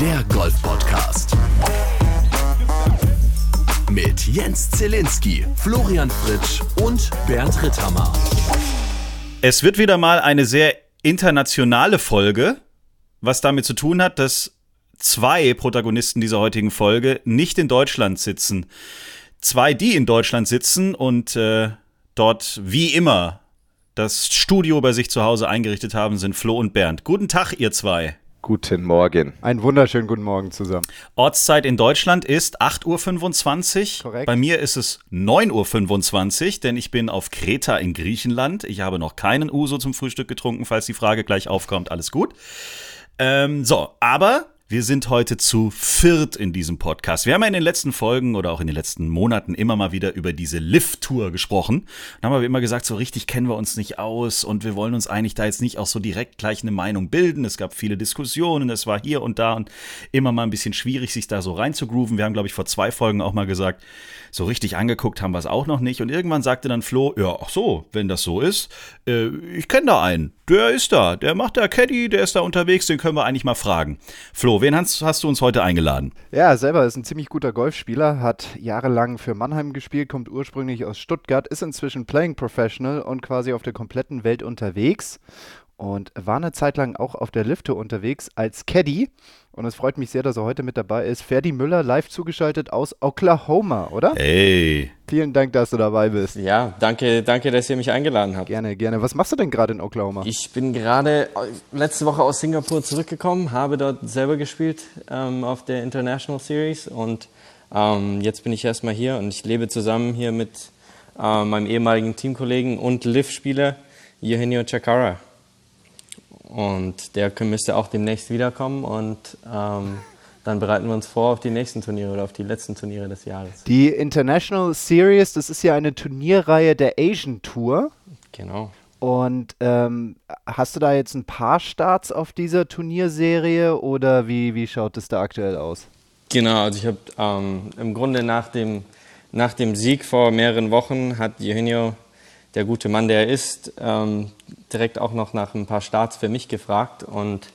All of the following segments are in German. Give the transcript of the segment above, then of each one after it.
der Golf-Podcast. Mit Jens Zielinski, Florian Fritsch und Bernd Ritthammer. Es wird wieder mal eine sehr internationale Folge, was damit zu tun hat, dass zwei Protagonisten dieser heutigen Folge nicht in Deutschland sitzen. Zwei, die in Deutschland sitzen und äh, dort wie immer das Studio bei sich zu Hause eingerichtet haben, sind Flo und Bernd. Guten Tag, ihr zwei. Guten Morgen. Einen wunderschönen guten Morgen zusammen. Ortszeit in Deutschland ist 8.25 Uhr. Korrekt. Bei mir ist es 9.25 Uhr, denn ich bin auf Kreta in Griechenland. Ich habe noch keinen Uso zum Frühstück getrunken, falls die Frage gleich aufkommt. Alles gut. Ähm, so, aber wir sind heute zu viert in diesem Podcast. Wir haben ja in den letzten Folgen oder auch in den letzten Monaten immer mal wieder über diese Lift-Tour gesprochen. Dann haben wir immer gesagt, so richtig kennen wir uns nicht aus und wir wollen uns eigentlich da jetzt nicht auch so direkt gleich eine Meinung bilden. Es gab viele Diskussionen, es war hier und da und immer mal ein bisschen schwierig, sich da so reinzugrooven. Wir haben, glaube ich, vor zwei Folgen auch mal gesagt, so richtig angeguckt haben wir es auch noch nicht. Und irgendwann sagte dann Flo, ja, ach so, wenn das so ist, äh, ich kenne da einen. Der ist da, der macht da Caddy, der ist da unterwegs, den können wir eigentlich mal fragen. Flo, wen hast, hast du uns heute eingeladen? Ja, selber ist ein ziemlich guter Golfspieler, hat jahrelang für Mannheim gespielt, kommt ursprünglich aus Stuttgart, ist inzwischen Playing Professional und quasi auf der kompletten Welt unterwegs und war eine Zeit lang auch auf der Lift-Tour unterwegs als Caddy. Und es freut mich sehr, dass er heute mit dabei ist. Ferdi Müller, live zugeschaltet aus Oklahoma, oder? Hey. Vielen Dank, dass du dabei bist. Ja, danke, danke, dass ihr mich eingeladen habt. Gerne, gerne. Was machst du denn gerade in Oklahoma? Ich bin gerade letzte Woche aus Singapur zurückgekommen, habe dort selber gespielt ähm, auf der International Series und ähm, jetzt bin ich erstmal hier und ich lebe zusammen hier mit äh, meinem ehemaligen Teamkollegen und Liv-Spieler Eugenio Chakara. Und der müsste auch demnächst wiederkommen und ähm, dann bereiten wir uns vor auf die nächsten Turniere oder auf die letzten Turniere des Jahres. Die International Series, das ist ja eine Turnierreihe der Asian Tour. Genau. Und ähm, hast du da jetzt ein paar Starts auf dieser Turnierserie oder wie, wie schaut es da aktuell aus? Genau, also ich habe ähm, im Grunde nach dem, nach dem Sieg vor mehreren Wochen hat Eugenio, der gute Mann, der er ist, ähm, direkt auch noch nach ein paar Starts für mich gefragt und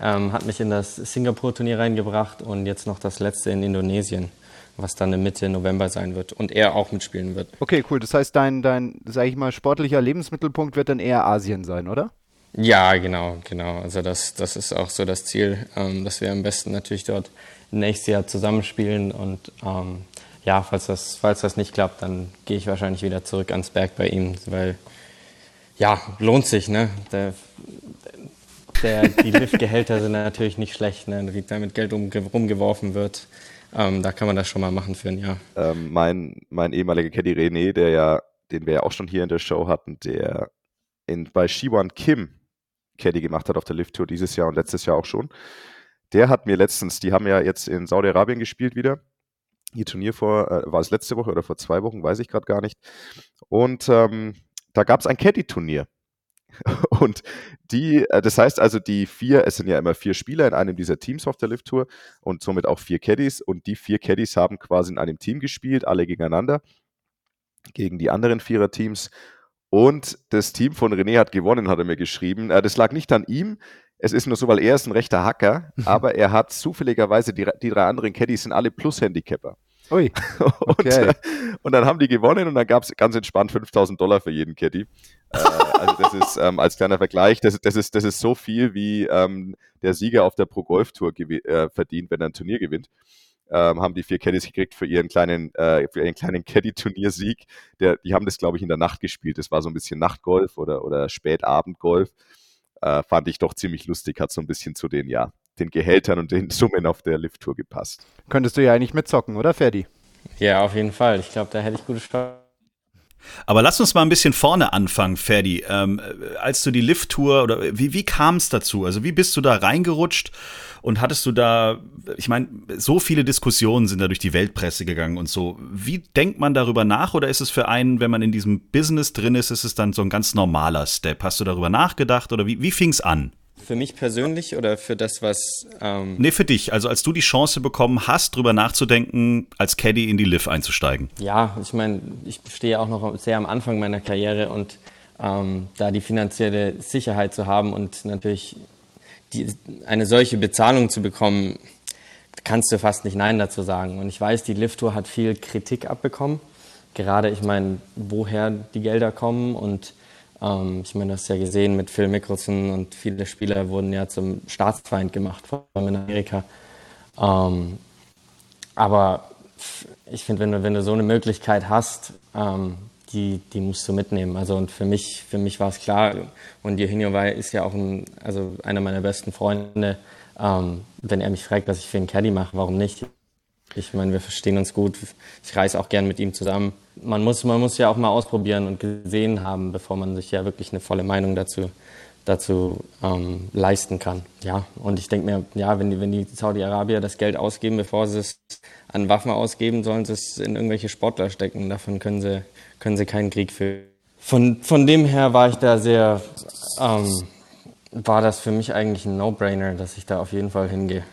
ähm, hat mich in das Singapur-Turnier reingebracht und jetzt noch das letzte in Indonesien, was dann im Mitte November sein wird und er auch mitspielen wird. Okay, cool. Das heißt, dein, dein, sag ich mal, sportlicher Lebensmittelpunkt wird dann eher Asien sein, oder? Ja, genau, genau. Also das, das ist auch so das Ziel, ähm, dass wir am besten natürlich dort nächstes Jahr zusammenspielen und ähm, ja, falls das, falls das nicht klappt, dann gehe ich wahrscheinlich wieder zurück ans Berg bei ihm, weil ja, lohnt sich, ne? Der, der, die Liftgehälter sind natürlich nicht schlecht, ne? Wie da mit Geld um, rumgeworfen wird. Ähm, da kann man das schon mal machen für ein Jahr. Ähm, mein, mein ehemaliger Caddy René, der ja, den wir ja auch schon hier in der Show hatten, der in, bei Shiwan Kim Caddy gemacht hat auf der Lift Tour dieses Jahr und letztes Jahr auch schon. Der hat mir letztens, die haben ja jetzt in Saudi-Arabien gespielt wieder. Ihr Turnier vor, äh, war es letzte Woche oder vor zwei Wochen, weiß ich gerade gar nicht. Und ähm, da gab es ein Caddy-Turnier. Und die, äh, das heißt also, die vier, es sind ja immer vier Spieler in einem dieser Teams auf der Lift Tour und somit auch vier Caddies. Und die vier Caddies haben quasi in einem Team gespielt, alle gegeneinander, gegen die anderen Vierer-Teams. Und das Team von René hat gewonnen, hat er mir geschrieben. Äh, das lag nicht an ihm. Es ist nur so, weil er ist ein rechter Hacker, aber er hat zufälligerweise, die, die drei anderen Caddies sind alle Plus-Handicapper. Ui. Okay. Und, und, dann haben die gewonnen und dann gab es ganz entspannt 5000 Dollar für jeden Caddy. äh, also das ist ähm, als kleiner Vergleich, das, das, ist, das ist so viel, wie ähm, der Sieger auf der Pro Golf Tour äh, verdient, wenn er ein Turnier gewinnt. Ähm, haben die vier Caddies gekriegt für ihren kleinen, äh, für ihren kleinen Caddy-Turniersieg. Die haben das, glaube ich, in der Nacht gespielt. Das war so ein bisschen Nachtgolf oder, oder Spätabendgolf. Äh, fand ich doch ziemlich lustig, hat so ein bisschen zu den, ja, den Gehältern und den Summen auf der Lift-Tour gepasst. Könntest du ja eigentlich mitzocken, oder Ferdi? Ja, auf jeden Fall. Ich glaube, da hätte ich gute Chancen. Aber lass uns mal ein bisschen vorne anfangen, Ferdi. Ähm, als du die Lift-Tour oder wie, wie kam es dazu? Also wie bist du da reingerutscht und hattest du da, ich meine, so viele Diskussionen sind da durch die Weltpresse gegangen und so. Wie denkt man darüber nach oder ist es für einen, wenn man in diesem Business drin ist, ist es dann so ein ganz normaler Step? Hast du darüber nachgedacht oder wie, wie fing es an? Für mich persönlich oder für das, was. Ähm nee, für dich. Also, als du die Chance bekommen hast, drüber nachzudenken, als Caddy in die Liv einzusteigen. Ja, ich meine, ich stehe auch noch sehr am Anfang meiner Karriere und ähm, da die finanzielle Sicherheit zu haben und natürlich die, eine solche Bezahlung zu bekommen, kannst du fast nicht Nein dazu sagen. Und ich weiß, die Lift-Tour hat viel Kritik abbekommen. Gerade, ich meine, woher die Gelder kommen und ähm, ich meine, du hast ja gesehen mit Phil Mickelson und viele Spieler wurden ja zum Staatsfeind gemacht, vor allem in Amerika. Ähm, aber ich finde, wenn du, wenn du so eine Möglichkeit hast, ähm, die, die musst du mitnehmen. Also und für mich, für mich war es klar, und Eugenio war, ist ja auch ein, also einer meiner besten Freunde. Ähm, wenn er mich fragt, was ich für einen Caddy mache, warum nicht? Ich meine, wir verstehen uns gut. Ich reise auch gern mit ihm zusammen. Man muss, man muss ja auch mal ausprobieren und gesehen haben, bevor man sich ja wirklich eine volle Meinung dazu, dazu ähm, leisten kann. Ja, und ich denke mir, ja, wenn die, wenn die Saudi-Arabier das Geld ausgeben, bevor sie es an Waffen ausgeben, sollen sie es in irgendwelche Sportler stecken. Davon können sie, können sie keinen Krieg führen. Von, von dem her war ich da sehr, ähm, war das für mich eigentlich ein No-Brainer, dass ich da auf jeden Fall hingehe.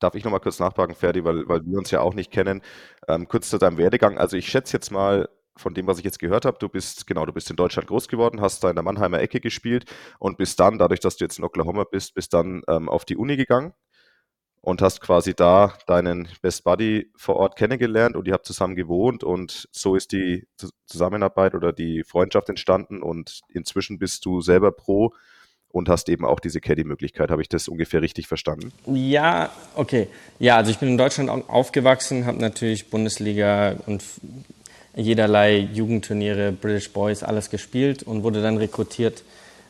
Darf ich nochmal kurz nachfragen, Ferdi, weil, weil wir uns ja auch nicht kennen. Ähm, kurz zu deinem Werdegang. Also ich schätze jetzt mal, von dem, was ich jetzt gehört habe, du bist, genau, du bist in Deutschland groß geworden, hast da in der Mannheimer Ecke gespielt und bist dann, dadurch, dass du jetzt in Oklahoma bist, bist dann ähm, auf die Uni gegangen und hast quasi da deinen Best Buddy vor Ort kennengelernt und ihr habt zusammen gewohnt und so ist die Zusammenarbeit oder die Freundschaft entstanden und inzwischen bist du selber Pro und hast eben auch diese Caddy-Möglichkeit. Habe ich das ungefähr richtig verstanden? Ja, okay. Ja, also ich bin in Deutschland aufgewachsen, habe natürlich Bundesliga und jederlei Jugendturniere, British Boys, alles gespielt und wurde dann rekrutiert.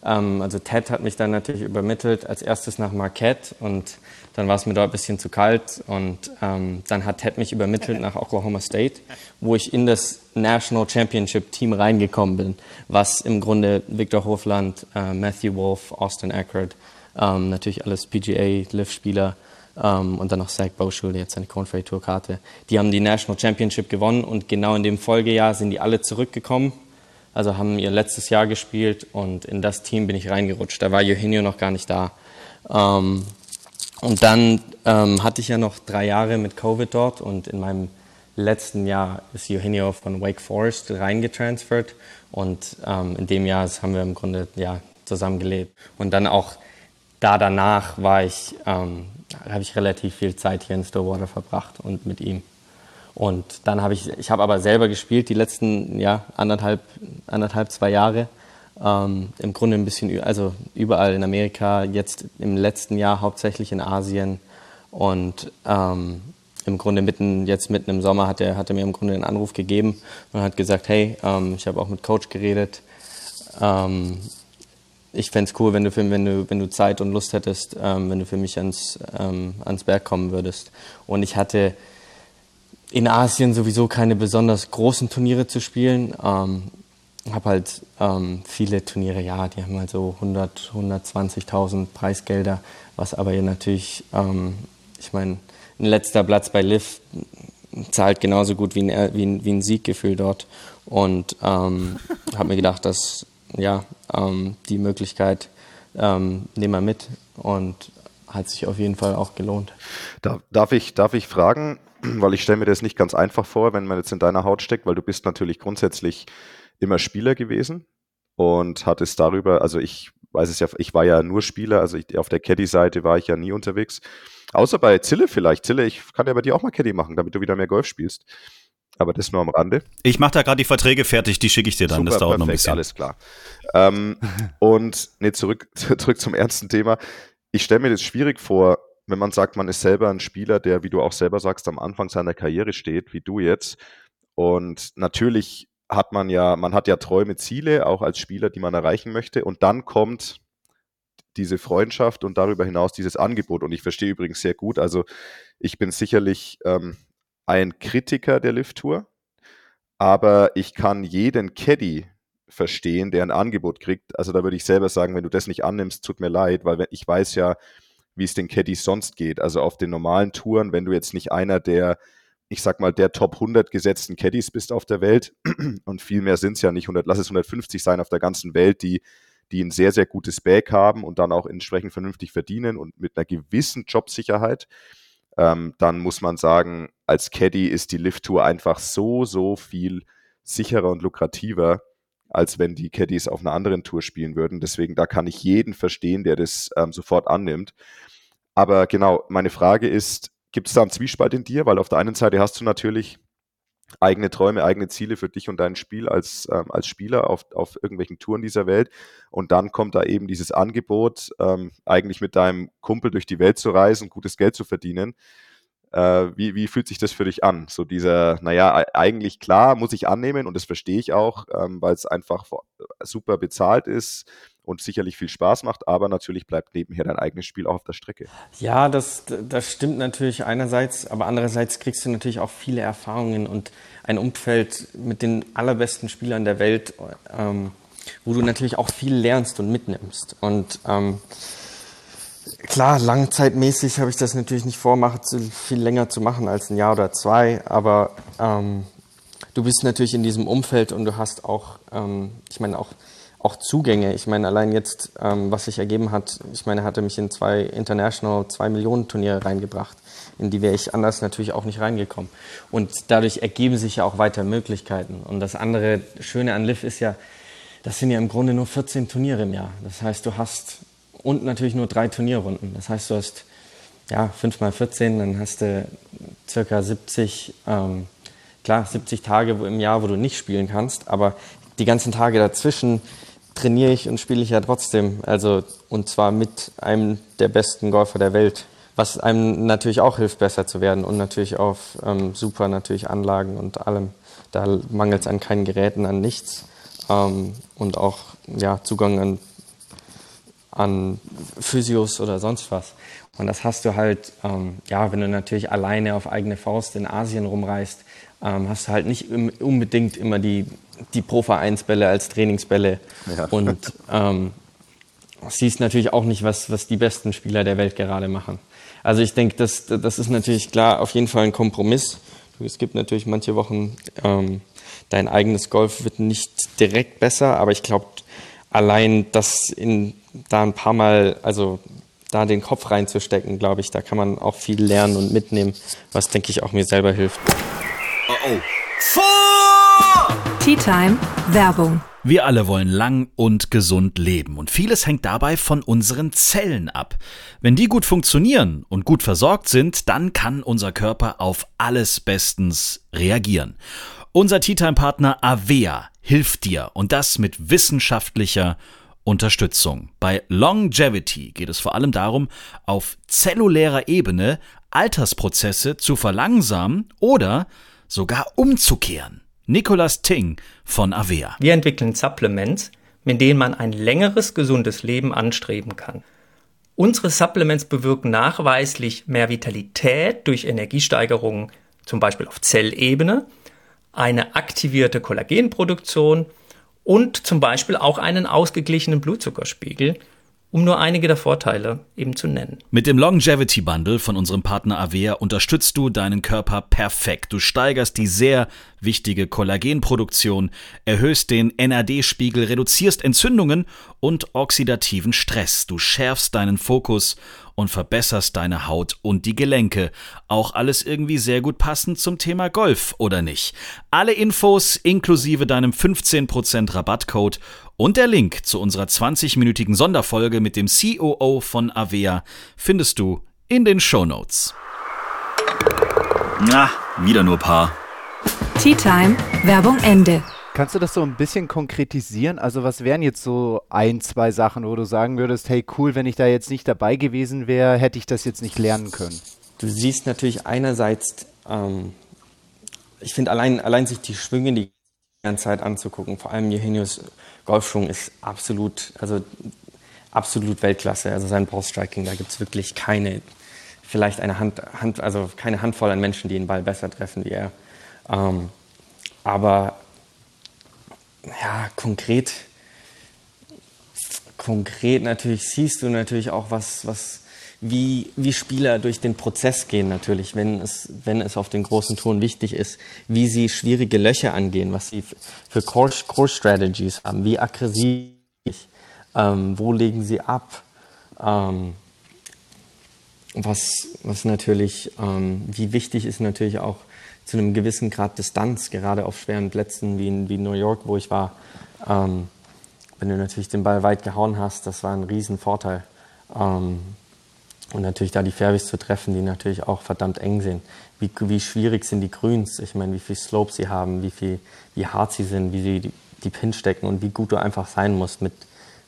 Ähm, also Ted hat mich dann natürlich übermittelt, als erstes nach Marquette und dann war es mir dort ein bisschen zu kalt und ähm, dann hat Ted mich übermittelt nach Oklahoma State, wo ich in das National Championship Team reingekommen bin, was im Grunde Victor Hofland, äh, Matthew Wolf, Austin Eckert, ähm, natürlich alles PGA, Liv-Spieler ähm, und dann noch Zach Boschul, der jetzt seine Conferry Tour Karte. Die haben die National Championship gewonnen und genau in dem Folgejahr sind die alle zurückgekommen. Also haben ihr letztes Jahr gespielt und in das Team bin ich reingerutscht. Da war Eugenio noch gar nicht da. Ähm, und dann ähm, hatte ich ja noch drei Jahre mit Covid dort und in meinem letzten Jahr ist Eugenio von Wake Forest reingetransfert und ähm, in dem Jahr haben wir im Grunde ja, zusammen gelebt. Und dann auch da danach war ich, ähm, habe ich relativ viel Zeit hier in Stillwater verbracht und mit ihm. Und dann habe ich, ich habe aber selber gespielt die letzten ja, anderthalb, anderthalb, zwei Jahre ähm, Im Grunde ein bisschen, also überall in Amerika, jetzt im letzten Jahr hauptsächlich in Asien und ähm, im Grunde mitten, jetzt mitten im Sommer hat er, hat er mir im Grunde einen Anruf gegeben und hat gesagt, hey, ähm, ich habe auch mit Coach geredet. Ähm, ich fände es cool, wenn du, für, wenn, du, wenn du Zeit und Lust hättest, ähm, wenn du für mich ans, ähm, ans Berg kommen würdest. Und ich hatte in Asien sowieso keine besonders großen Turniere zu spielen. Ähm, habe halt ähm, viele Turniere, ja, die haben halt so 100, 120.000 Preisgelder, was aber ja natürlich, ähm, ich meine, ein letzter Platz bei Liv zahlt genauso gut wie ein, wie ein, wie ein Sieggefühl dort. Und ähm, habe mir gedacht, dass ja, ähm, die Möglichkeit ähm, nehmen wir mit und hat sich auf jeden Fall auch gelohnt. Darf ich, darf ich fragen, weil ich stelle mir das nicht ganz einfach vor, wenn man jetzt in deiner Haut steckt, weil du bist natürlich grundsätzlich immer Spieler gewesen und hat es darüber, also ich weiß es ja, ich war ja nur Spieler, also ich, auf der Caddy-Seite war ich ja nie unterwegs. Außer bei Zille vielleicht. Zille, ich kann ja bei dir auch mal Caddy machen, damit du wieder mehr Golf spielst. Aber das nur am Rande. Ich mache da gerade die Verträge fertig, die schicke ich dir dann. Super, das dauert perfekt, noch ein bisschen. Alles klar. ähm, und nee, zurück, zurück zum ernsten Thema. Ich stelle mir das schwierig vor, wenn man sagt, man ist selber ein Spieler, der, wie du auch selber sagst, am Anfang seiner Karriere steht, wie du jetzt. Und natürlich hat man ja, man hat ja Träume, Ziele, auch als Spieler, die man erreichen möchte. Und dann kommt diese Freundschaft und darüber hinaus dieses Angebot. Und ich verstehe übrigens sehr gut, also ich bin sicherlich ähm, ein Kritiker der Lift-Tour, aber ich kann jeden Caddy verstehen, der ein Angebot kriegt. Also da würde ich selber sagen, wenn du das nicht annimmst, tut mir leid, weil ich weiß ja, wie es den Caddies sonst geht. Also auf den normalen Touren, wenn du jetzt nicht einer der ich sag mal, der Top 100 gesetzten Caddies bist auf der Welt. Und viel mehr sind es ja nicht 100, lass es 150 sein auf der ganzen Welt, die, die ein sehr, sehr gutes Back haben und dann auch entsprechend vernünftig verdienen und mit einer gewissen Jobsicherheit. Ähm, dann muss man sagen, als Caddy ist die Lift-Tour einfach so, so viel sicherer und lukrativer, als wenn die Caddies auf einer anderen Tour spielen würden. Deswegen, da kann ich jeden verstehen, der das ähm, sofort annimmt. Aber genau, meine Frage ist, gibt es da einen Zwiespalt in dir? Weil auf der einen Seite hast du natürlich eigene Träume, eigene Ziele für dich und dein Spiel als, ähm, als Spieler auf, auf irgendwelchen Touren dieser Welt. Und dann kommt da eben dieses Angebot, ähm, eigentlich mit deinem Kumpel durch die Welt zu reisen, gutes Geld zu verdienen. Äh, wie, wie fühlt sich das für dich an? So dieser, naja, eigentlich klar, muss ich annehmen und das verstehe ich auch, ähm, weil es einfach super bezahlt ist und sicherlich viel Spaß macht, aber natürlich bleibt nebenher dein eigenes Spiel auch auf der Strecke. Ja, das, das stimmt natürlich einerseits, aber andererseits kriegst du natürlich auch viele Erfahrungen und ein Umfeld mit den allerbesten Spielern der Welt, ähm, wo du natürlich auch viel lernst und mitnimmst. Und ähm, klar, langzeitmäßig habe ich das natürlich nicht vor, viel länger zu machen als ein Jahr oder zwei, aber ähm, du bist natürlich in diesem Umfeld und du hast auch, ähm, ich meine auch auch Zugänge. Ich meine, allein jetzt, ähm, was sich ergeben hat, ich meine, er hatte mich in zwei International, zwei Millionen Turniere reingebracht, in die wäre ich anders natürlich auch nicht reingekommen. Und dadurch ergeben sich ja auch weiter Möglichkeiten. Und das andere Schöne an Liv ist ja, das sind ja im Grunde nur 14 Turniere im Jahr. Das heißt, du hast und natürlich nur drei Turnierrunden. Das heißt, du hast ja 5 mal 14, dann hast du circa 70, ähm, klar, 70 Tage im Jahr, wo du nicht spielen kannst, aber die ganzen Tage dazwischen trainiere ich und spiele ich ja trotzdem. Also, und zwar mit einem der besten Golfer der Welt. Was einem natürlich auch hilft, besser zu werden und natürlich auf ähm, super natürlich Anlagen und allem. Da mangelt es an keinen Geräten, an nichts. Ähm, und auch ja, Zugang an, an Physios oder sonst was. Und das hast du halt, ähm, ja, wenn du natürlich alleine auf eigene Faust in Asien rumreist, ähm, hast du halt nicht unbedingt immer die die Pro-Vereinsbälle als Trainingsbälle. Ja. Und ähm, siehst natürlich auch nicht, was, was die besten Spieler der Welt gerade machen. Also ich denke, das, das ist natürlich klar auf jeden Fall ein Kompromiss. Es gibt natürlich manche Wochen, ähm, dein eigenes Golf wird nicht direkt besser, aber ich glaube, allein das in, da ein paar Mal, also da den Kopf reinzustecken, glaube ich, da kann man auch viel lernen und mitnehmen, was, denke ich, auch mir selber hilft. Oh, oh. Tea Time Werbung. Wir alle wollen lang und gesund leben und vieles hängt dabei von unseren Zellen ab. Wenn die gut funktionieren und gut versorgt sind, dann kann unser Körper auf alles bestens reagieren. Unser Tea Time Partner Avea hilft dir und das mit wissenschaftlicher Unterstützung. Bei Longevity geht es vor allem darum, auf zellulärer Ebene Altersprozesse zu verlangsamen oder sogar umzukehren. Nicolas Ting von Avea. Wir entwickeln Supplements, mit denen man ein längeres, gesundes Leben anstreben kann. Unsere Supplements bewirken nachweislich mehr Vitalität durch Energiesteigerungen, zum Beispiel auf Zellebene, eine aktivierte Kollagenproduktion und zum Beispiel auch einen ausgeglichenen Blutzuckerspiegel um nur einige der Vorteile eben zu nennen. Mit dem Longevity Bundle von unserem Partner Avea unterstützt du deinen Körper perfekt. Du steigerst die sehr wichtige Kollagenproduktion, erhöhst den NAD-Spiegel, reduzierst Entzündungen und oxidativen Stress. Du schärfst deinen Fokus und verbesserst deine Haut und die Gelenke. Auch alles irgendwie sehr gut passend zum Thema Golf, oder nicht? Alle Infos inklusive deinem 15% Rabattcode und der Link zu unserer 20-minütigen Sonderfolge mit dem COO von Avea findest du in den Show Notes. Na, wieder nur Paar. Tea Time, Werbung Ende. Kannst du das so ein bisschen konkretisieren? Also was wären jetzt so ein, zwei Sachen, wo du sagen würdest, hey cool, wenn ich da jetzt nicht dabei gewesen wäre, hätte ich das jetzt nicht lernen können? Du siehst natürlich einerseits, ähm, ich finde allein, allein sich die Schwünge die ganze Zeit anzugucken, vor allem Eugenio's Golfschwung ist absolut, also absolut Weltklasse. Also sein Ballstriking, da gibt es wirklich keine, vielleicht eine Hand, Hand, also keine Handvoll an Menschen, die den Ball besser treffen wie er. Ähm, aber ja, konkret, konkret natürlich siehst du natürlich auch was, was wie, wie Spieler durch den Prozess gehen natürlich, wenn es, wenn es auf den großen Touren wichtig ist, wie sie schwierige Löcher angehen, was sie für Core, Core Strategies haben, wie aggressiv, ähm, wo legen sie ab, ähm, was, was natürlich, ähm, wie wichtig ist natürlich auch zu einem gewissen Grad Distanz, gerade auf schweren Plätzen wie in, wie New York, wo ich war. Ähm, wenn du natürlich den Ball weit gehauen hast, das war ein Riesenvorteil. Ähm, und natürlich da die Fairways zu treffen, die natürlich auch verdammt eng sind. Wie, wie schwierig sind die Grüns? Ich meine, wie viel Slope sie haben, wie viel, wie hart sie sind, wie sie die, die Pins stecken und wie gut du einfach sein musst mit,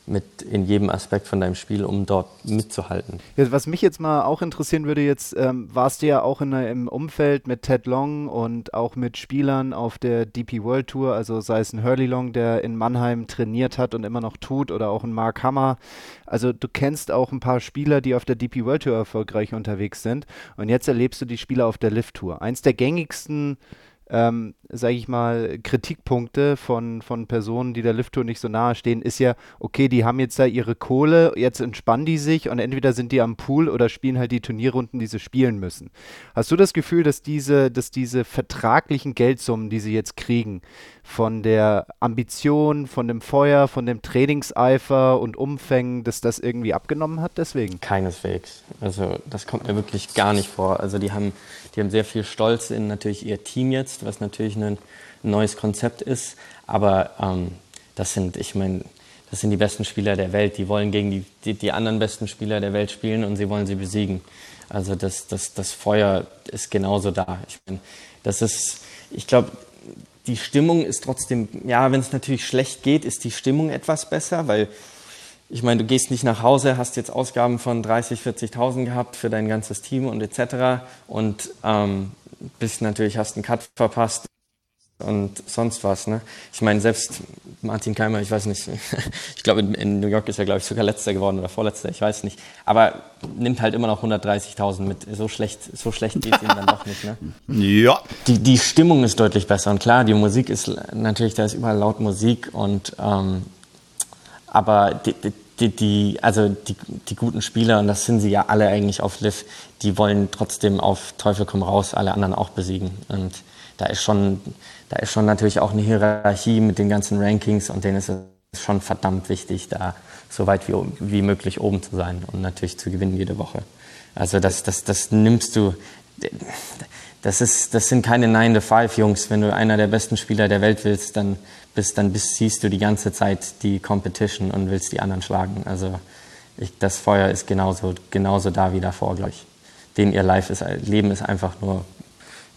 mit in jedem Aspekt von deinem Spiel, um dort mitzuhalten. Ja, was mich jetzt mal auch interessieren würde, jetzt ähm, warst du ja auch in, im Umfeld mit Ted Long und auch mit Spielern auf der DP World Tour, also sei es ein Hurley Long, der in Mannheim trainiert hat und immer noch tut, oder auch ein Mark Hammer. Also du kennst auch ein paar Spieler, die auf der DP World Tour erfolgreich unterwegs sind. Und jetzt erlebst du die Spieler auf der Lift Tour. Eins der gängigsten ähm, sage ich mal, Kritikpunkte von, von Personen, die der Lift-Tour nicht so nahe stehen, ist ja, okay, die haben jetzt da ihre Kohle, jetzt entspannen die sich und entweder sind die am Pool oder spielen halt die Turnierrunden, die sie spielen müssen. Hast du das Gefühl, dass diese, dass diese vertraglichen Geldsummen, die sie jetzt kriegen, von der Ambition, von dem Feuer, von dem Trainingseifer und Umfängen, dass das irgendwie abgenommen hat deswegen? Keineswegs. Also das kommt mir wirklich gar nicht vor. Also die haben, die haben sehr viel Stolz in natürlich ihr Team jetzt, was natürlich ein neues Konzept ist. Aber ähm, das sind, ich meine, das sind die besten Spieler der Welt. Die wollen gegen die, die, die anderen besten Spieler der Welt spielen und sie wollen sie besiegen. Also das, das, das Feuer ist genauso da. Ich meine, das ist, ich glaube, die Stimmung ist trotzdem, ja, wenn es natürlich schlecht geht, ist die Stimmung etwas besser, weil ich meine, du gehst nicht nach Hause, hast jetzt Ausgaben von 30, 40.000 gehabt für dein ganzes Team und etc. Und ähm, bist natürlich, hast einen Cut verpasst und sonst was. Ne? Ich meine, selbst Martin Keimer, ich weiß nicht, ich glaube, in, New York ist er, glaube ich, sogar letzter geworden oder vorletzter, ich weiß nicht. Aber nimmt halt immer noch 130.000 mit. So schlecht, so schlecht geht es ihm dann doch nicht. Ne? Ja. Die, die Stimmung ist deutlich besser. Und klar, die Musik ist natürlich, da ist überall laut Musik und ähm, aber die, die, die, also die, die guten Spieler, und das sind sie ja alle eigentlich auf Liv, die wollen trotzdem auf Teufel komm raus alle anderen auch besiegen. Und da ist schon, da ist schon natürlich auch eine Hierarchie mit den ganzen Rankings und denen ist es schon verdammt wichtig, da so weit wie, wie möglich oben zu sein und natürlich zu gewinnen jede Woche. Also das, das, das nimmst du, das, ist, das sind keine 9-to-5-Jungs. Wenn du einer der besten Spieler der Welt willst, dann bist, dann bist, siehst du die ganze Zeit die Competition und willst die anderen schlagen. Also ich, das Feuer ist genauso, genauso da wie davor, glaube ich. Den ihr Life ist, Leben ist einfach nur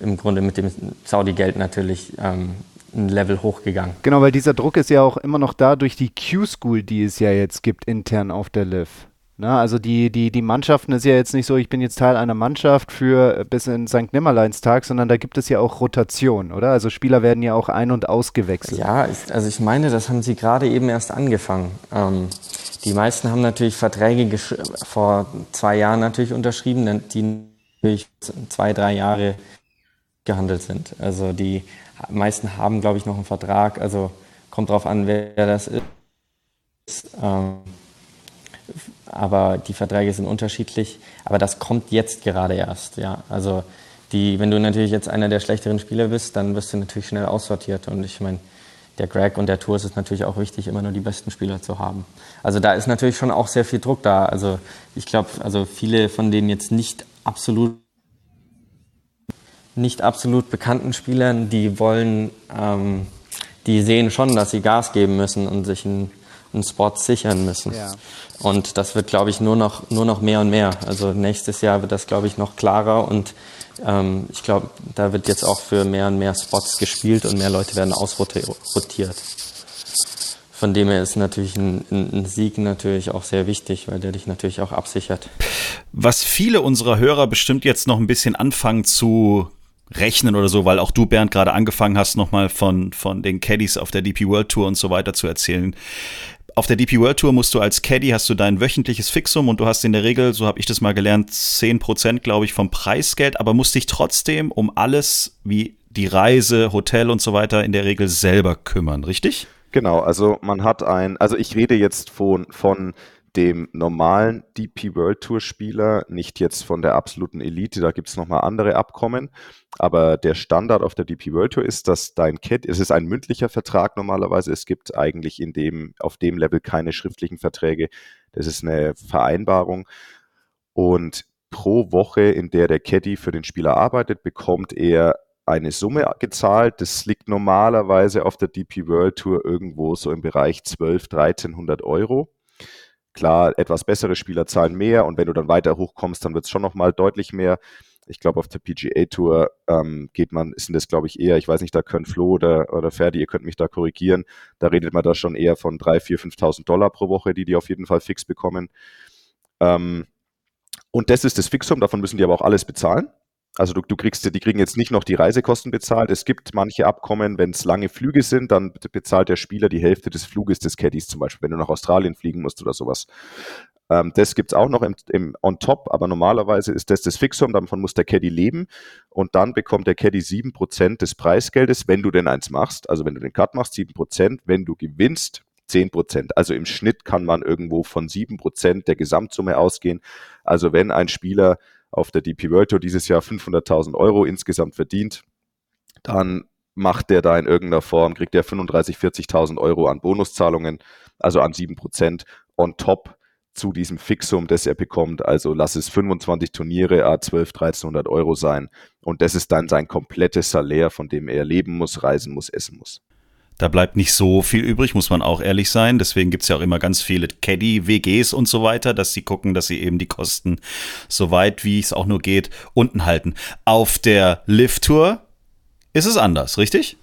im Grunde mit dem Saudi-Geld natürlich ähm, ein Level hochgegangen. Genau, weil dieser Druck ist ja auch immer noch da durch die Q-School, die es ja jetzt gibt intern auf der LIV. Na, also die, die, die Mannschaften ist ja jetzt nicht so, ich bin jetzt Teil einer Mannschaft für bis in St. Nimmerleinstag, sondern da gibt es ja auch Rotation, oder? Also Spieler werden ja auch ein- und ausgewechselt. Ja, also ich meine, das haben sie gerade eben erst angefangen. Ähm, die meisten haben natürlich Verträge vor zwei Jahren natürlich unterschrieben, die natürlich zwei, drei Jahre gehandelt sind. Also die meisten haben, glaube ich, noch einen Vertrag. Also kommt drauf an, wer das ist. Ähm, aber die Verträge sind unterschiedlich. Aber das kommt jetzt gerade erst. Ja, also die, wenn du natürlich jetzt einer der schlechteren Spieler bist, dann wirst du natürlich schnell aussortiert. Und ich meine, der Greg und der Tour ist es natürlich auch wichtig, immer nur die besten Spieler zu haben. Also da ist natürlich schon auch sehr viel Druck da. Also ich glaube, also viele von denen jetzt nicht absolut nicht absolut bekannten Spielern, die wollen, ähm, die sehen schon, dass sie Gas geben müssen und sich einen, einen Spot sichern müssen. Ja. Und das wird, glaube ich, nur noch, nur noch mehr und mehr. Also nächstes Jahr wird das, glaube ich, noch klarer und ähm, ich glaube, da wird jetzt auch für mehr und mehr Spots gespielt und mehr Leute werden ausrotiert. Von dem her ist natürlich ein, ein, Sieg natürlich auch sehr wichtig, weil der dich natürlich auch absichert. Was viele unserer Hörer bestimmt jetzt noch ein bisschen anfangen zu rechnen oder so, weil auch du, Bernd, gerade angefangen hast, nochmal von, von den Caddies auf der DP World Tour und so weiter zu erzählen. Auf der DP World Tour musst du als Caddy hast du dein wöchentliches Fixum und du hast in der Regel, so habe ich das mal gelernt, 10% glaube ich vom Preisgeld, aber musst dich trotzdem um alles wie die Reise, Hotel und so weiter in der Regel selber kümmern, richtig? Genau, also man hat ein, also ich rede jetzt von, von dem normalen DP World Tour Spieler, nicht jetzt von der absoluten Elite, da gibt es nochmal andere Abkommen, aber der Standard auf der DP World Tour ist, dass dein Cat, es ist ein mündlicher Vertrag normalerweise, es gibt eigentlich in dem, auf dem Level keine schriftlichen Verträge, das ist eine Vereinbarung und pro Woche, in der der Caddy für den Spieler arbeitet, bekommt er eine Summe gezahlt. Das liegt normalerweise auf der DP World Tour irgendwo so im Bereich 12, 1300 Euro Klar, etwas bessere Spieler zahlen mehr und wenn du dann weiter hochkommst, dann wird es schon nochmal deutlich mehr. Ich glaube, auf der PGA Tour ähm, geht man, ist das, glaube ich, eher, ich weiß nicht, da können Flo oder, oder Ferdi, ihr könnt mich da korrigieren, da redet man da schon eher von 3.000, 4.000, 5.000 Dollar pro Woche, die die auf jeden Fall fix bekommen. Ähm, und das ist das Fixum, davon müssen die aber auch alles bezahlen. Also du, du kriegst, die kriegen jetzt nicht noch die Reisekosten bezahlt. Es gibt manche Abkommen, wenn es lange Flüge sind, dann bezahlt der Spieler die Hälfte des Fluges des Caddies zum Beispiel, wenn du nach Australien fliegen musst oder sowas. Ähm, das gibt es auch noch im, im on top, aber normalerweise ist das das Fixum, davon muss der Caddy leben und dann bekommt der Caddy 7% des Preisgeldes, wenn du denn eins machst. Also wenn du den Cut machst, 7%, wenn du gewinnst, 10%. Also im Schnitt kann man irgendwo von 7% der Gesamtsumme ausgehen. Also wenn ein Spieler auf der DP World Tour dieses Jahr 500.000 Euro insgesamt verdient, dann macht der da in irgendeiner Form, kriegt der 35.000, 40.000 Euro an Bonuszahlungen, also an 7% on top zu diesem Fixum, das er bekommt. Also lass es 25 Turniere, a 12, 1300 Euro sein. Und das ist dann sein komplettes Salär, von dem er leben muss, reisen muss, essen muss. Da bleibt nicht so viel übrig, muss man auch ehrlich sein. Deswegen gibt's ja auch immer ganz viele Caddy-WGs und so weiter, dass sie gucken, dass sie eben die Kosten so weit, wie es auch nur geht, unten halten. Auf der Lift-Tour ist es anders, richtig?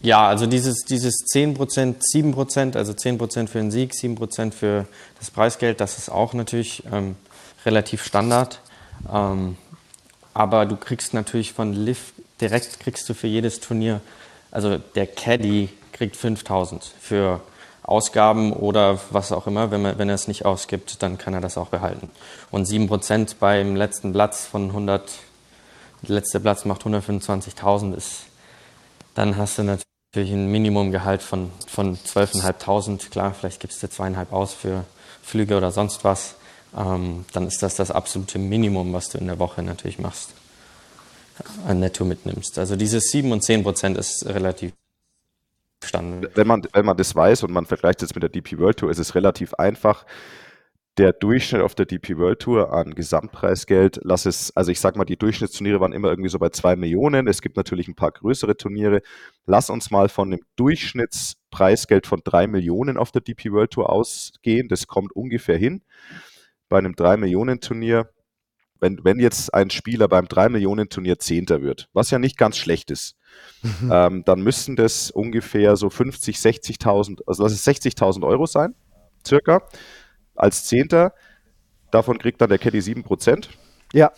Ja, also dieses, dieses 10%, 7%, also 10% für den Sieg, 7% für das Preisgeld, das ist auch natürlich ähm, relativ Standard. Ähm, aber du kriegst natürlich von Lift direkt kriegst du für jedes Turnier, also der Caddy kriegt 5000 für Ausgaben oder was auch immer. Wenn, man, wenn er es nicht ausgibt, dann kann er das auch behalten. Und 7% beim letzten Platz von 100, der letzte Platz macht 125.000 ist, dann hast du natürlich ein Minimumgehalt von, von 12.500. Klar, vielleicht gibst du zweieinhalb aus für Flüge oder sonst was. Ähm, dann ist das das absolute Minimum, was du in der Woche natürlich machst, an Netto mitnimmst. Also dieses 7 und 10 Prozent ist relativ Standard. Wenn man, wenn man das weiß und man vergleicht es mit der DP World Tour, ist es relativ einfach. Der Durchschnitt auf der DP World Tour an Gesamtpreisgeld, lass es, also ich sag mal, die Durchschnittsturniere waren immer irgendwie so bei zwei Millionen. Es gibt natürlich ein paar größere Turniere. Lass uns mal von dem Durchschnittspreisgeld von drei Millionen auf der DP World Tour ausgehen. Das kommt ungefähr hin. Bei einem drei Millionen Turnier wenn, wenn jetzt ein Spieler beim 3 Millionen Turnier Zehnter wird, was ja nicht ganz schlecht ist, mhm. ähm, dann müssten das ungefähr so 50, 60.000, also lass es 60.000 Euro sein, circa, als Zehnter. Davon kriegt dann der Caddy 7%. Ja.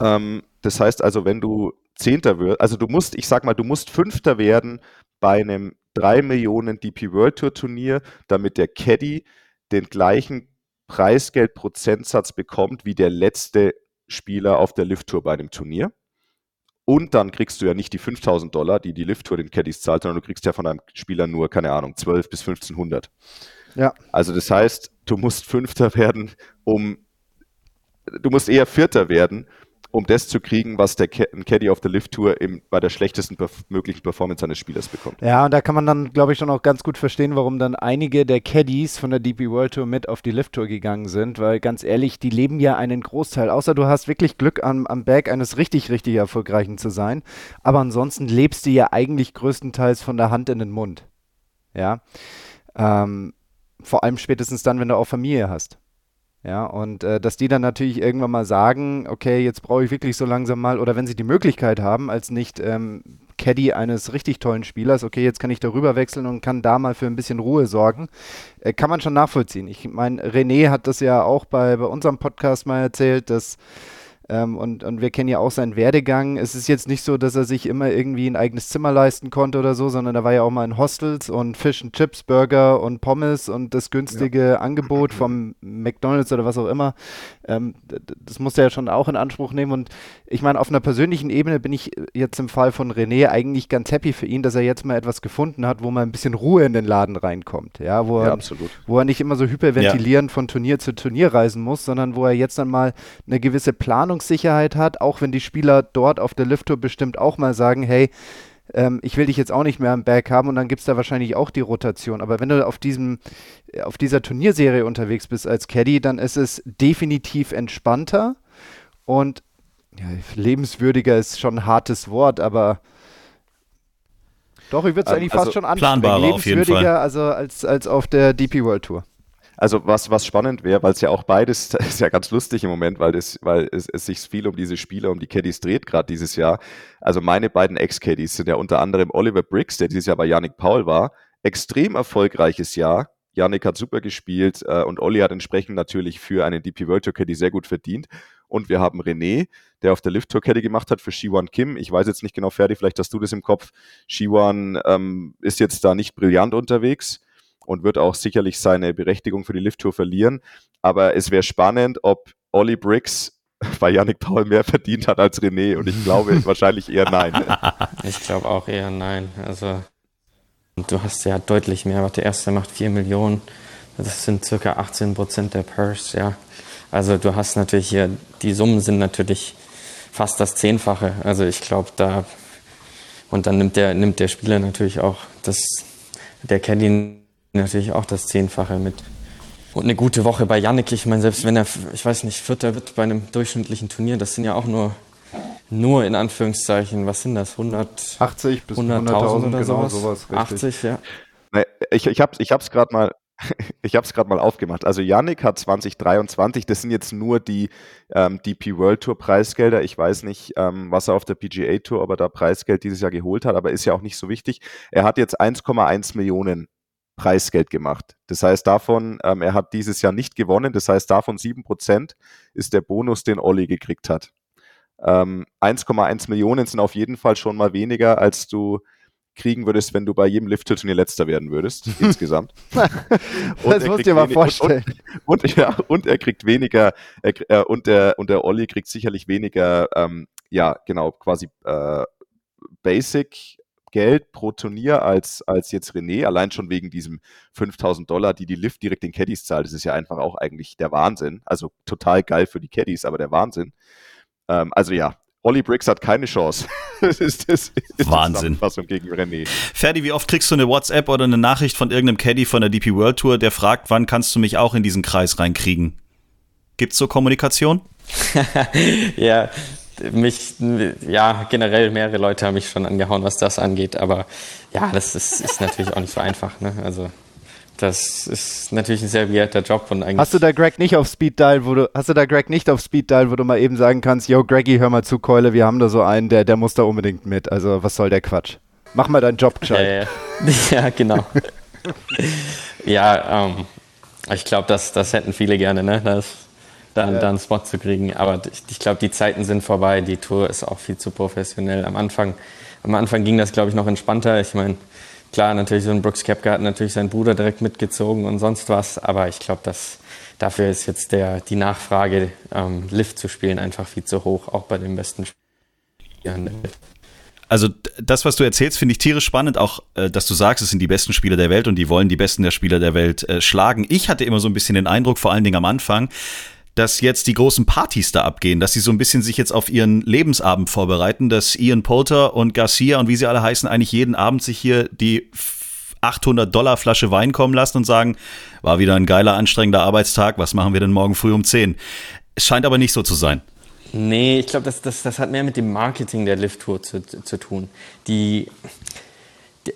Ähm, das heißt also, wenn du Zehnter wirst, also du musst, ich sag mal, du musst Fünfter werden bei einem 3 Millionen DP World Tour Turnier, damit der Caddy den gleichen Preisgeldprozentsatz bekommt wie der letzte Spieler auf der Lift-Tour bei einem Turnier. Und dann kriegst du ja nicht die 5000 Dollar, die die Lift-Tour den Caddies zahlt, sondern du kriegst ja von einem Spieler nur, keine Ahnung, 12 bis 1500. Ja. Also das heißt, du musst Fünfter werden, um, du musst eher Vierter werden, um das zu kriegen, was der Caddy auf der Lift Tour bei der schlechtesten perf möglichen Performance eines Spielers bekommt. Ja, und da kann man dann, glaube ich, schon auch ganz gut verstehen, warum dann einige der Caddies von der DP World Tour mit auf die Lift Tour gegangen sind, weil ganz ehrlich, die leben ja einen Großteil, außer du hast wirklich Glück am, am Berg eines richtig, richtig erfolgreichen zu sein, aber ansonsten lebst du ja eigentlich größtenteils von der Hand in den Mund. Ja. Ähm, vor allem spätestens dann, wenn du auch Familie hast. Ja, und äh, dass die dann natürlich irgendwann mal sagen, okay, jetzt brauche ich wirklich so langsam mal, oder wenn sie die Möglichkeit haben, als nicht ähm, Caddy eines richtig tollen Spielers, okay, jetzt kann ich darüber wechseln und kann da mal für ein bisschen Ruhe sorgen, äh, kann man schon nachvollziehen. Ich meine, René hat das ja auch bei, bei unserem Podcast mal erzählt, dass ähm, und, und wir kennen ja auch seinen Werdegang. Es ist jetzt nicht so, dass er sich immer irgendwie ein eigenes Zimmer leisten konnte oder so, sondern er war ja auch mal in Hostels und Fish and Chips, Burger und Pommes und das günstige ja. Angebot vom McDonalds oder was auch immer. Ähm, das muss er ja schon auch in Anspruch nehmen. Und ich meine, auf einer persönlichen Ebene bin ich jetzt im Fall von René eigentlich ganz happy für ihn, dass er jetzt mal etwas gefunden hat, wo mal ein bisschen Ruhe in den Laden reinkommt. Ja, wo, er, ja, wo er nicht immer so hyperventilierend ja. von Turnier zu Turnier reisen muss, sondern wo er jetzt dann mal eine gewisse Planung Planungssicherheit hat, auch wenn die Spieler dort auf der Lift-Tour bestimmt auch mal sagen, hey, ähm, ich will dich jetzt auch nicht mehr am Berg haben und dann gibt es da wahrscheinlich auch die Rotation. Aber wenn du auf diesem, auf dieser Turnierserie unterwegs bist als Caddy, dann ist es definitiv entspannter und ja, lebenswürdiger ist schon ein hartes Wort, aber doch, ich würde es ähm, eigentlich also fast schon ansprechen. Lebenswürdiger also als, als auf der DP World Tour. Also was, was spannend wäre, weil es ja auch beides, ist ja ganz lustig im Moment, weil, das, weil es, es sich viel um diese Spieler, um die Caddies dreht gerade dieses Jahr. Also meine beiden Ex-Caddies sind ja unter anderem Oliver Briggs, der dieses Jahr bei Yannick Paul war. Extrem erfolgreiches Jahr. Yannick hat super gespielt äh, und Olli hat entsprechend natürlich für einen DP World Tour Caddy sehr gut verdient. Und wir haben René, der auf der Lift Tour Caddy gemacht hat für Shiwan Kim. Ich weiß jetzt nicht genau, Ferdi, vielleicht hast du das im Kopf. Shiwan ähm, ist jetzt da nicht brillant unterwegs und wird auch sicherlich seine Berechtigung für die Lift-Tour verlieren. Aber es wäre spannend, ob Olli Briggs bei Yannick Paul mehr verdient hat als René und ich glaube wahrscheinlich eher nein. Ich glaube auch eher nein. Also du hast ja deutlich mehr. Was der erste macht 4 Millionen. Das sind circa 18 Prozent der Purse, ja. Also du hast natürlich hier, die Summen sind natürlich fast das Zehnfache. Also ich glaube da, und dann nimmt der, nimmt der Spieler natürlich auch das, der Caddy natürlich auch das Zehnfache mit. Und eine gute Woche bei Yannick, ich meine, selbst wenn er, ich weiß nicht, Vierter wird bei einem durchschnittlichen Turnier, das sind ja auch nur, nur in Anführungszeichen, was sind das, 180 bis 100.000 oder genau, sowas. Richtig. 80, ja. Ich, ich habe es ich hab's gerade mal, ich habe es gerade mal aufgemacht. Also Yannick hat 2023, das sind jetzt nur die ähm, DP World Tour Preisgelder. Ich weiß nicht, ähm, was er auf der PGA Tour, ob er da Preisgeld dieses Jahr geholt hat, aber ist ja auch nicht so wichtig. Er hat jetzt 1,1 Millionen Preisgeld gemacht. Das heißt davon, ähm, er hat dieses Jahr nicht gewonnen, das heißt davon 7% ist der Bonus, den Olli gekriegt hat. Ähm, 1,1 Millionen sind auf jeden Fall schon mal weniger, als du kriegen würdest, wenn du bei jedem Lift-Turnier letzter werden würdest, insgesamt. das musst du dir mal vorstellen. Und, und, ja, und er kriegt weniger, er, äh, und, der, und der Olli kriegt sicherlich weniger, ähm, ja, genau, quasi äh, Basic Geld pro Turnier als, als jetzt René, allein schon wegen diesem 5000 Dollar, die die Lift direkt den Caddies zahlt. Das ist ja einfach auch eigentlich der Wahnsinn. Also total geil für die Caddies, aber der Wahnsinn. Ähm, also ja, Olli Briggs hat keine Chance. das ist, das ist Wahnsinn. Die gegen René. Ferdi, wie oft kriegst du eine WhatsApp oder eine Nachricht von irgendeinem Caddy von der DP World Tour, der fragt, wann kannst du mich auch in diesen Kreis reinkriegen? Gibt es so Kommunikation? ja, mich, ja, generell mehrere Leute haben mich schon angehauen, was das angeht, aber ja, das ist, ist natürlich auch nicht so einfach, ne? Also, das ist natürlich ein sehr werter Job und eigentlich. Hast du da Greg nicht auf Speed Dial, wo du, hast du da Greg nicht auf Speed Dial, wo du mal eben sagen kannst, yo, Greggy, hör mal zu, Keule, wir haben da so einen, der, der muss da unbedingt mit. Also, was soll der Quatsch? Mach mal deinen Job gescheit. Ja, ja. ja genau. ja, ähm, ich glaube, das, das hätten viele gerne, ne? Das, da, ja. da einen Spot zu kriegen. Aber ich, ich glaube, die Zeiten sind vorbei. Die Tour ist auch viel zu professionell. Am Anfang, am Anfang ging das, glaube ich, noch entspannter. Ich meine, klar, natürlich so ein Brooks Kepka hat natürlich seinen Bruder direkt mitgezogen und sonst was. Aber ich glaube, dass dafür ist jetzt der, die Nachfrage, ähm, Lift zu spielen, einfach viel zu hoch, auch bei den besten Spielern. Also das, was du erzählst, finde ich tierisch spannend, auch äh, dass du sagst, es sind die besten Spieler der Welt und die wollen die besten der Spieler der Welt äh, schlagen. Ich hatte immer so ein bisschen den Eindruck, vor allen Dingen am Anfang, dass jetzt die großen Partys da abgehen, dass sie so ein bisschen sich jetzt auf ihren Lebensabend vorbereiten, dass Ian Poulter und Garcia und wie sie alle heißen, eigentlich jeden Abend sich hier die 800 Dollar Flasche Wein kommen lassen und sagen, war wieder ein geiler, anstrengender Arbeitstag, was machen wir denn morgen früh um 10? Es scheint aber nicht so zu sein. Nee, ich glaube, das, das, das hat mehr mit dem Marketing der Lift-Tour zu, zu tun. Die,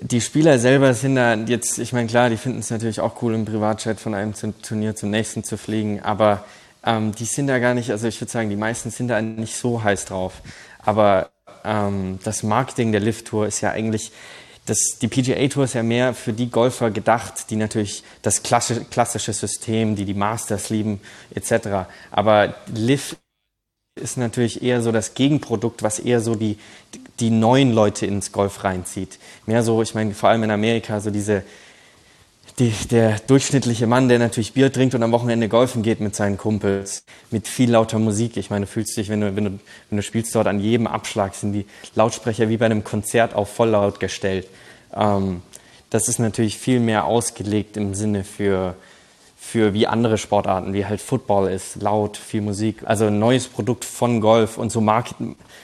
die Spieler selber sind da jetzt, ich meine, klar, die finden es natürlich auch cool, im Privatchat von einem Turnier zum nächsten zu fliegen, aber ähm, die sind da gar nicht, also ich würde sagen, die meisten sind da nicht so heiß drauf. Aber ähm, das Marketing der Lift Tour ist ja eigentlich, das, die PGA Tour ist ja mehr für die Golfer gedacht, die natürlich das klassische, klassische System, die die Masters lieben, etc. Aber Lift ist natürlich eher so das Gegenprodukt, was eher so die, die neuen Leute ins Golf reinzieht. Mehr so, ich meine, vor allem in Amerika, so diese die, der durchschnittliche Mann, der natürlich Bier trinkt und am Wochenende golfen geht mit seinen Kumpels, mit viel lauter Musik. Ich meine, du fühlst dich, wenn du, wenn du, wenn du spielst dort an jedem Abschlag, sind die Lautsprecher wie bei einem Konzert auf Volllaut gestellt. Ähm, das ist natürlich viel mehr ausgelegt im Sinne für, für wie andere Sportarten, wie halt Football ist, laut, viel Musik. Also ein neues Produkt von Golf und so, Market,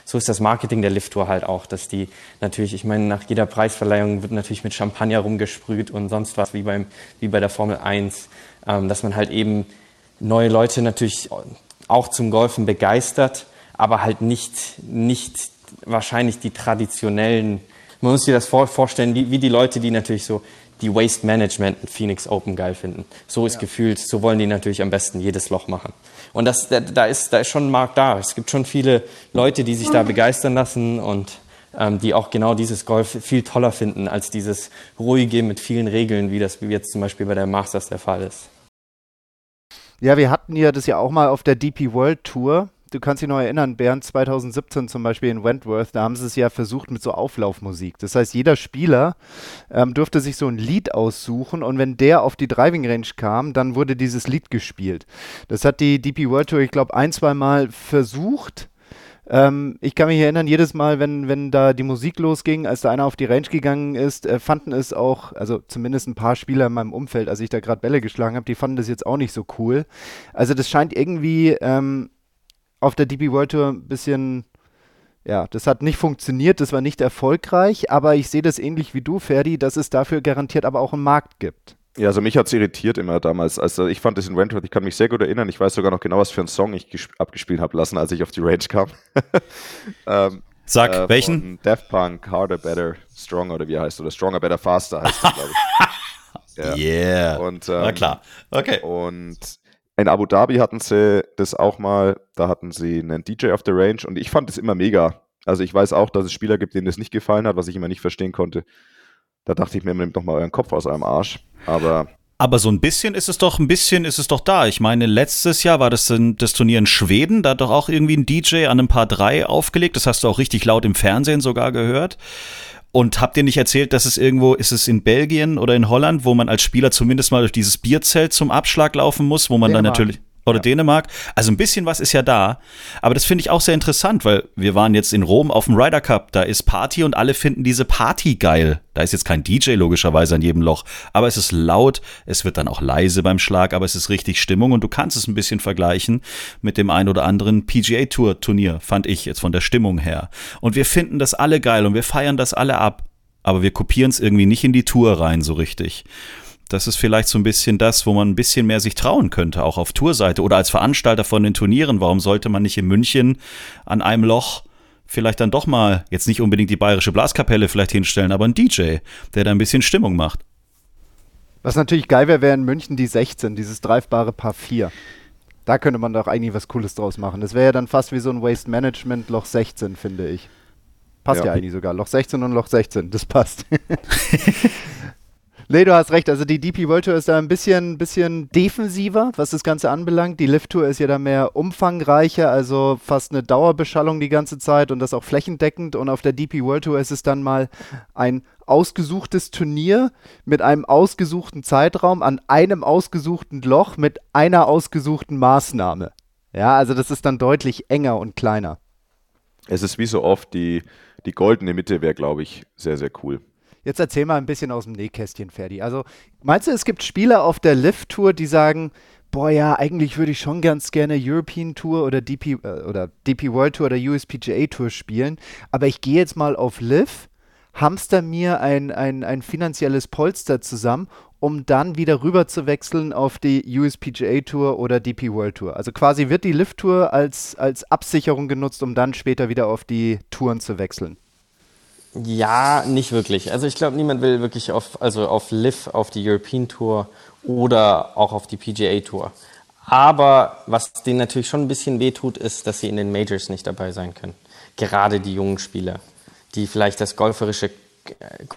so ist das Marketing der Lift Tour halt auch, dass die natürlich, ich meine, nach jeder Preisverleihung wird natürlich mit Champagner rumgesprüht und sonst was, wie, beim, wie bei der Formel 1, ähm, dass man halt eben neue Leute natürlich auch zum Golfen begeistert, aber halt nicht, nicht wahrscheinlich die traditionellen, man muss sich das vorstellen, wie die Leute, die natürlich so die Waste Management in Phoenix Open geil finden. So ist ja. gefühlt, so wollen die natürlich am besten jedes Loch machen. Und das, da, ist, da ist schon ein Markt da. Es gibt schon viele Leute, die sich da begeistern lassen und ähm, die auch genau dieses Golf viel toller finden als dieses ruhige mit vielen Regeln, wie das jetzt zum Beispiel bei der Masters der Fall ist. Ja, wir hatten ja das ja auch mal auf der DP World Tour du kannst dich noch erinnern, Bernd 2017 zum Beispiel in Wentworth, da haben sie es ja versucht mit so Auflaufmusik. Das heißt, jeder Spieler ähm, durfte sich so ein Lied aussuchen und wenn der auf die Driving Range kam, dann wurde dieses Lied gespielt. Das hat die DP World Tour, ich glaube, ein, zwei Mal versucht. Ähm, ich kann mich erinnern, jedes Mal, wenn, wenn da die Musik losging, als da einer auf die Range gegangen ist, äh, fanden es auch, also zumindest ein paar Spieler in meinem Umfeld, als ich da gerade Bälle geschlagen habe, die fanden das jetzt auch nicht so cool. Also das scheint irgendwie ähm, auf der DP World Tour ein bisschen, ja, das hat nicht funktioniert, das war nicht erfolgreich, aber ich sehe das ähnlich wie du, Ferdi, dass es dafür garantiert aber auch einen Markt gibt. Ja, also mich hat es irritiert immer damals. Also ich fand das in Wentworth, ich kann mich sehr gut erinnern, ich weiß sogar noch genau, was für einen Song ich abgespielt habe lassen, als ich auf die Range kam. ähm, Sag, äh, welchen? Daft Punk, Harder, Better, Stronger oder wie heißt oder Stronger, Better, Faster heißt das, glaube ich. ja. Yeah. Und, ähm, Na klar. Okay. Und in Abu Dhabi hatten sie das auch mal, da hatten sie einen DJ auf der Range und ich fand das immer mega. Also ich weiß auch, dass es Spieler gibt, denen das nicht gefallen hat, was ich immer nicht verstehen konnte. Da dachte ich mir, nehmt doch mal euren Kopf aus eurem Arsch. Aber aber so ein bisschen ist es doch, ein bisschen ist es doch da. Ich meine, letztes Jahr war das das Turnier in Schweden, da hat doch auch irgendwie ein DJ an einem Paar 3 aufgelegt. Das hast du auch richtig laut im Fernsehen sogar gehört. Und habt ihr nicht erzählt, dass es irgendwo, ist es in Belgien oder in Holland, wo man als Spieler zumindest mal durch dieses Bierzelt zum Abschlag laufen muss, wo man Dänemark. dann natürlich oder ja. Dänemark. Also ein bisschen was ist ja da. Aber das finde ich auch sehr interessant, weil wir waren jetzt in Rom auf dem Ryder Cup. Da ist Party und alle finden diese Party geil. Da ist jetzt kein DJ logischerweise an jedem Loch. Aber es ist laut. Es wird dann auch leise beim Schlag, aber es ist richtig Stimmung und du kannst es ein bisschen vergleichen mit dem ein oder anderen PGA Tour Turnier, fand ich jetzt von der Stimmung her. Und wir finden das alle geil und wir feiern das alle ab. Aber wir kopieren es irgendwie nicht in die Tour rein so richtig das ist vielleicht so ein bisschen das, wo man ein bisschen mehr sich trauen könnte, auch auf Tourseite oder als Veranstalter von den Turnieren. Warum sollte man nicht in München an einem Loch vielleicht dann doch mal, jetzt nicht unbedingt die bayerische Blaskapelle vielleicht hinstellen, aber einen DJ, der da ein bisschen Stimmung macht? Was natürlich geil wäre, wäre in München die 16, dieses greifbare Paar 4. Da könnte man doch eigentlich was Cooles draus machen. Das wäre ja dann fast wie so ein Waste Management Loch 16, finde ich. Passt ja. ja eigentlich sogar. Loch 16 und Loch 16, das passt. Nee, du hast recht. Also die DP World Tour ist da ein bisschen, bisschen defensiver, was das Ganze anbelangt. Die Lift Tour ist ja da mehr umfangreicher, also fast eine Dauerbeschallung die ganze Zeit und das auch flächendeckend. Und auf der DP World Tour ist es dann mal ein ausgesuchtes Turnier mit einem ausgesuchten Zeitraum an einem ausgesuchten Loch mit einer ausgesuchten Maßnahme. Ja, also das ist dann deutlich enger und kleiner. Es ist wie so oft, die, die goldene Mitte wäre, glaube ich, sehr, sehr cool. Jetzt erzähl mal ein bisschen aus dem Nähkästchen, Ferdi. Also, meinst du, es gibt Spieler auf der Lift-Tour, die sagen, boah, ja, eigentlich würde ich schon ganz gerne European Tour oder DP, äh, oder DP World Tour oder USPGA Tour spielen, aber ich gehe jetzt mal auf Liv, hamster mir ein, ein, ein finanzielles Polster zusammen, um dann wieder rüber zu wechseln auf die USPGA Tour oder DP World Tour. Also quasi wird die Lift Tour als, als Absicherung genutzt, um dann später wieder auf die Touren zu wechseln. Ja, nicht wirklich. Also ich glaube, niemand will wirklich auf, also auf Liv, auf die European Tour oder auch auf die PGA Tour. Aber was denen natürlich schon ein bisschen wehtut, ist, dass sie in den Majors nicht dabei sein können. Gerade die jungen Spieler, die vielleicht das golferische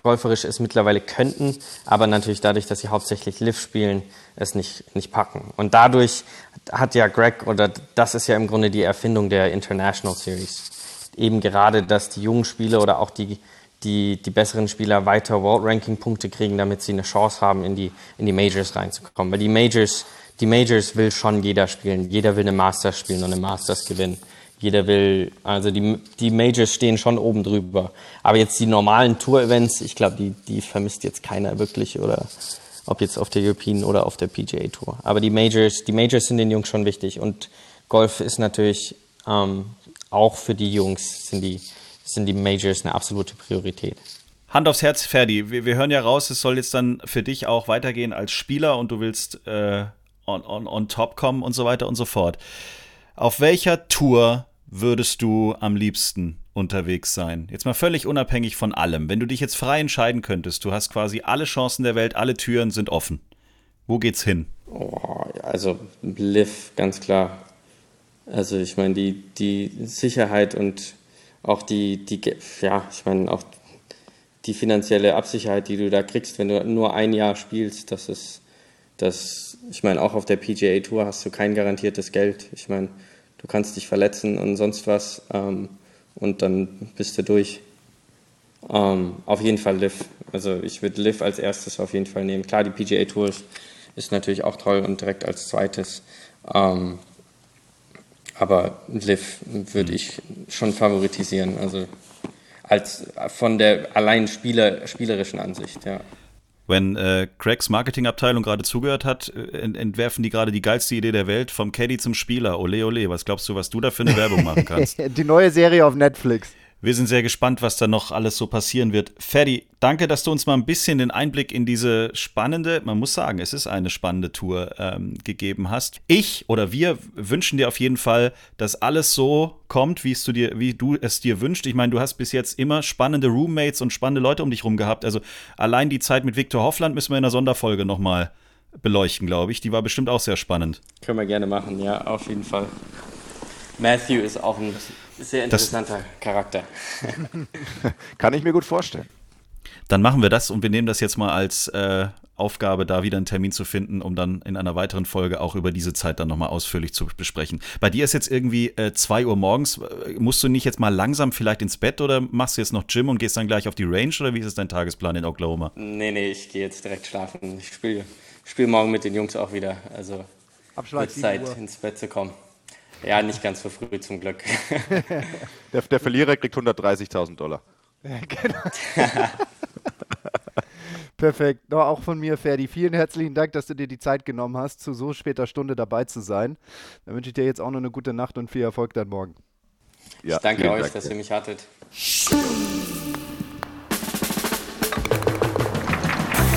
golferisch es mittlerweile könnten, aber natürlich dadurch, dass sie hauptsächlich Liv spielen, es nicht, nicht packen. Und dadurch hat ja Greg, oder das ist ja im Grunde die Erfindung der International Series eben gerade, dass die jungen Spieler oder auch die, die, die besseren Spieler weiter World Ranking Punkte kriegen, damit sie eine Chance haben, in die, in die Majors reinzukommen. Weil die Majors, die Majors will schon jeder spielen. Jeder will eine Masters spielen und eine Masters gewinnen. Jeder will, also die, die Majors stehen schon oben drüber. Aber jetzt die normalen Tour-Events, ich glaube, die, die vermisst jetzt keiner wirklich oder ob jetzt auf der European oder auf der PGA Tour. Aber die Majors, die Majors sind den Jungs schon wichtig und Golf ist natürlich ähm, auch für die Jungs sind die, sind die Majors eine absolute Priorität. Hand aufs Herz, Ferdi. Wir, wir, hören ja raus, es soll jetzt dann für dich auch weitergehen als Spieler und du willst äh, on, on, on top kommen und so weiter und so fort. Auf welcher Tour würdest du am liebsten unterwegs sein? Jetzt mal völlig unabhängig von allem. Wenn du dich jetzt frei entscheiden könntest, du hast quasi alle Chancen der Welt, alle Türen sind offen. Wo geht's hin? Oh, also Liv, ganz klar. Also ich meine, die, die Sicherheit und auch die, die, ja, ich meine, auch die finanzielle Absicherheit, die du da kriegst, wenn du nur ein Jahr spielst, das ist, das, ich meine, auch auf der PGA Tour hast du kein garantiertes Geld. Ich meine, du kannst dich verletzen und sonst was ähm, und dann bist du durch. Ähm, auf jeden Fall Liv. Also ich würde Liv als erstes auf jeden Fall nehmen. Klar, die PGA Tour ist, ist natürlich auch toll und direkt als zweites. Ähm, aber Liv würde ich schon favoritisieren. Also als von der allein Spieler, spielerischen Ansicht, ja. Wenn äh, Craigs Marketingabteilung gerade zugehört hat, äh, entwerfen die gerade die geilste Idee der Welt, vom Caddy zum Spieler. Ole, ole. Was glaubst du, was du da für eine Werbung machen kannst? die neue Serie auf Netflix. Wir sind sehr gespannt, was da noch alles so passieren wird. Ferdi, danke, dass du uns mal ein bisschen den Einblick in diese spannende, man muss sagen, es ist eine spannende Tour ähm, gegeben hast. Ich oder wir wünschen dir auf jeden Fall, dass alles so kommt, wie, es du, dir, wie du es dir wünschst. Ich meine, du hast bis jetzt immer spannende Roommates und spannende Leute um dich rum gehabt. Also allein die Zeit mit Viktor Hoffland müssen wir in der Sonderfolge nochmal beleuchten, glaube ich. Die war bestimmt auch sehr spannend. Können wir gerne machen, ja, auf jeden Fall. Matthew ist auch ein sehr interessanter das, Charakter. Kann ich mir gut vorstellen. Dann machen wir das und wir nehmen das jetzt mal als äh, Aufgabe, da wieder einen Termin zu finden, um dann in einer weiteren Folge auch über diese Zeit dann nochmal ausführlich zu besprechen. Bei dir ist jetzt irgendwie 2 äh, Uhr morgens. Musst du nicht jetzt mal langsam vielleicht ins Bett oder machst du jetzt noch Gym und gehst dann gleich auf die Range oder wie ist dein Tagesplan in Oklahoma? Nee, nee, ich gehe jetzt direkt schlafen. Ich spiele spiel morgen mit den Jungs auch wieder. Also Abschlag Zeit, ins Bett zu kommen. Ja, nicht ganz so früh zum Glück. der, der Verlierer kriegt 130.000 Dollar. Ja, genau. Perfekt. No, auch von mir, Ferdi. Vielen herzlichen Dank, dass du dir die Zeit genommen hast, zu so später Stunde dabei zu sein. Dann wünsche ich dir jetzt auch noch eine gute Nacht und viel Erfolg dann morgen. Ja, ich danke euch, Dank, dass ihr mich hattet.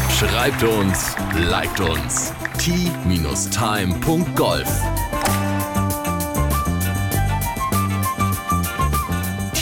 Schreibt uns, liked uns. t-time.golf